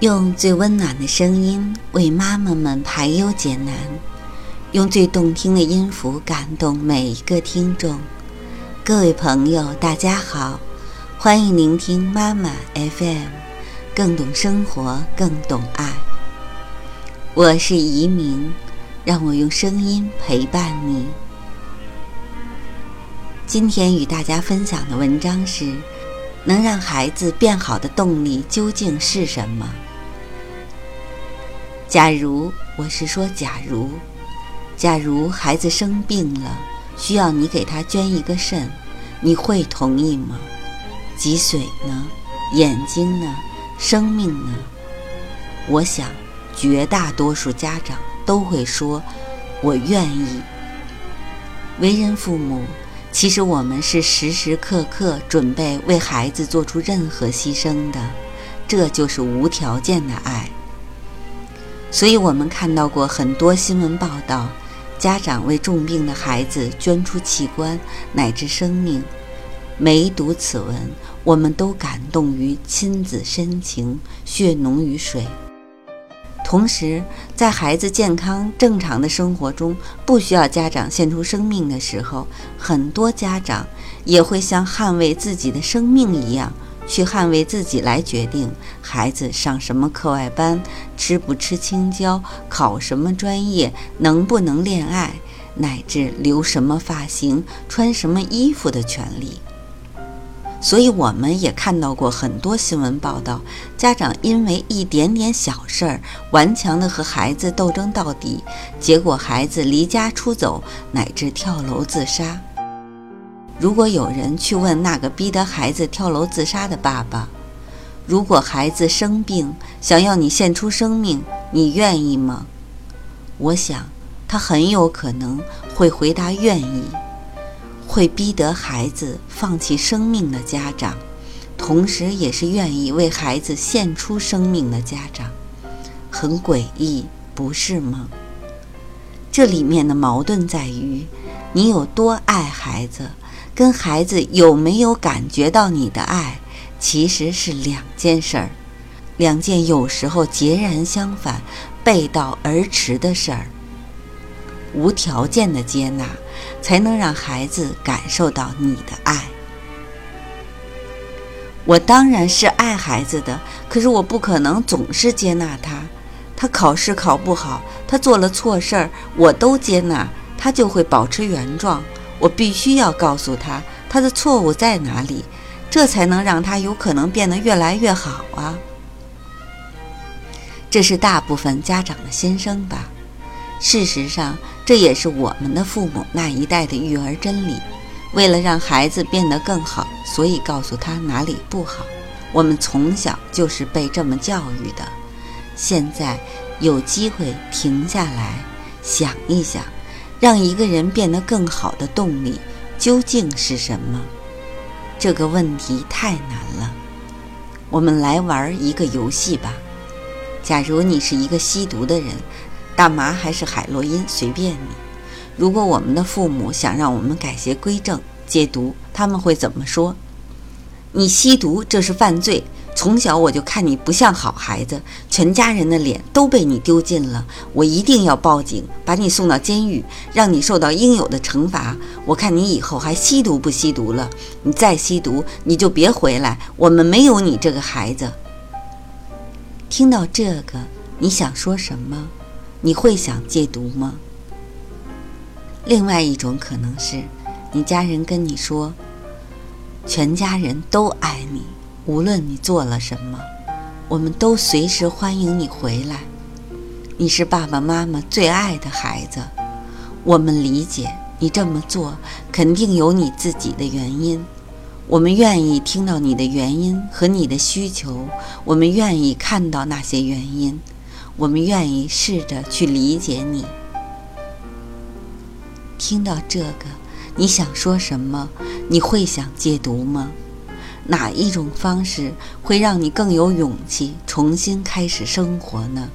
用最温暖的声音为妈妈们排忧解难，用最动听的音符感动每一个听众。各位朋友，大家好，欢迎聆听妈妈 FM，更懂生活，更懂爱。我是移民，让我用声音陪伴你。今天与大家分享的文章是：能让孩子变好的动力究竟是什么？假如我是说，假如，假如孩子生病了，需要你给他捐一个肾，你会同意吗？脊髓呢？眼睛呢？生命呢？我想，绝大多数家长都会说：“我愿意。”为人父母，其实我们是时时刻刻准备为孩子做出任何牺牲的，这就是无条件的爱。所以我们看到过很多新闻报道，家长为重病的孩子捐出器官乃至生命。每读此文，我们都感动于亲子深情，血浓于水。同时，在孩子健康正常的生活中，不需要家长献出生命的时候，很多家长也会像捍卫自己的生命一样。去捍卫自己来决定孩子上什么课外班，吃不吃青椒，考什么专业，能不能恋爱，乃至留什么发型、穿什么衣服的权利。所以，我们也看到过很多新闻报道，家长因为一点点小事儿，顽强地和孩子斗争到底，结果孩子离家出走，乃至跳楼自杀。如果有人去问那个逼得孩子跳楼自杀的爸爸：“如果孩子生病，想要你献出生命，你愿意吗？”我想，他很有可能会回答愿意。会逼得孩子放弃生命的家长，同时也是愿意为孩子献出生命的家长，很诡异，不是吗？这里面的矛盾在于，你有多爱孩子。跟孩子有没有感觉到你的爱，其实是两件事儿，两件有时候截然相反、背道而驰的事儿。无条件的接纳，才能让孩子感受到你的爱。我当然是爱孩子的，可是我不可能总是接纳他。他考试考不好，他做了错事儿，我都接纳，他就会保持原状。我必须要告诉他他的错误在哪里，这才能让他有可能变得越来越好啊！这是大部分家长的心声吧？事实上，这也是我们的父母那一代的育儿真理。为了让孩子变得更好，所以告诉他哪里不好。我们从小就是被这么教育的。现在有机会停下来想一想。让一个人变得更好的动力究竟是什么？这个问题太难了。我们来玩一个游戏吧。假如你是一个吸毒的人，大麻还是海洛因，随便你。如果我们的父母想让我们改邪归正、戒毒，他们会怎么说？你吸毒，这是犯罪。从小我就看你不像好孩子，全家人的脸都被你丢尽了。我一定要报警，把你送到监狱，让你受到应有的惩罚。我看你以后还吸毒不吸毒了？你再吸毒，你就别回来。我们没有你这个孩子。听到这个，你想说什么？你会想戒毒吗？另外一种可能是，你家人跟你说，全家人都爱你。无论你做了什么，我们都随时欢迎你回来。你是爸爸妈妈最爱的孩子，我们理解你这么做肯定有你自己的原因。我们愿意听到你的原因和你的需求，我们愿意看到那些原因，我们愿意试着去理解你。听到这个，你想说什么？你会想戒毒吗？哪一种方式会让你更有勇气重新开始生活呢？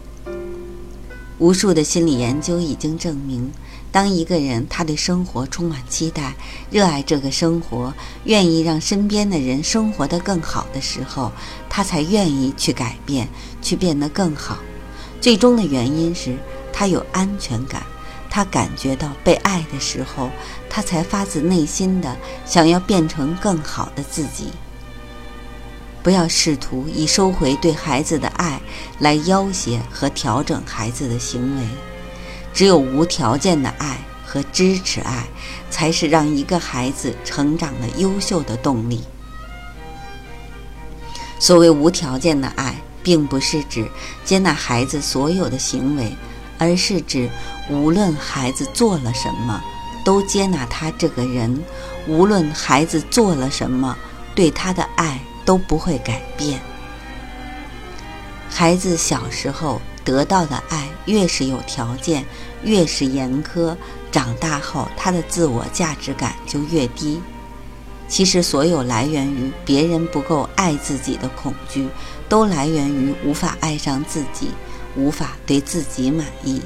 无数的心理研究已经证明，当一个人他对生活充满期待，热爱这个生活，愿意让身边的人生活得更好的时候，他才愿意去改变，去变得更好。最终的原因是他有安全感，他感觉到被爱的时候，他才发自内心的想要变成更好的自己。不要试图以收回对孩子的爱来要挟和调整孩子的行为。只有无条件的爱和支持爱，才是让一个孩子成长的优秀的动力。所谓无条件的爱，并不是指接纳孩子所有的行为，而是指无论孩子做了什么，都接纳他这个人；无论孩子做了什么，对他的爱都不会改变。孩子小时候。得到的爱越是有条件，越是严苛，长大后他的自我价值感就越低。其实，所有来源于别人不够爱自己的恐惧，都来源于无法爱上自己，无法对自己满意。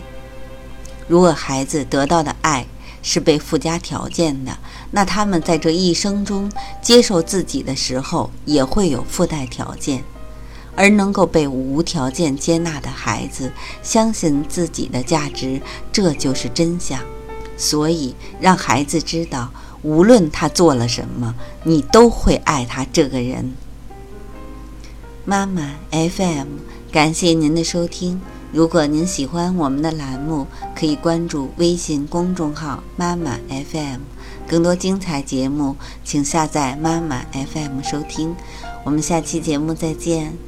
如果孩子得到的爱是被附加条件的，那他们在这一生中接受自己的时候，也会有附带条件。而能够被无条件接纳的孩子，相信自己的价值，这就是真相。所以，让孩子知道，无论他做了什么，你都会爱他这个人。妈妈 FM，感谢您的收听。如果您喜欢我们的栏目，可以关注微信公众号“妈妈 FM”，更多精彩节目，请下载妈妈 FM 收听。我们下期节目再见。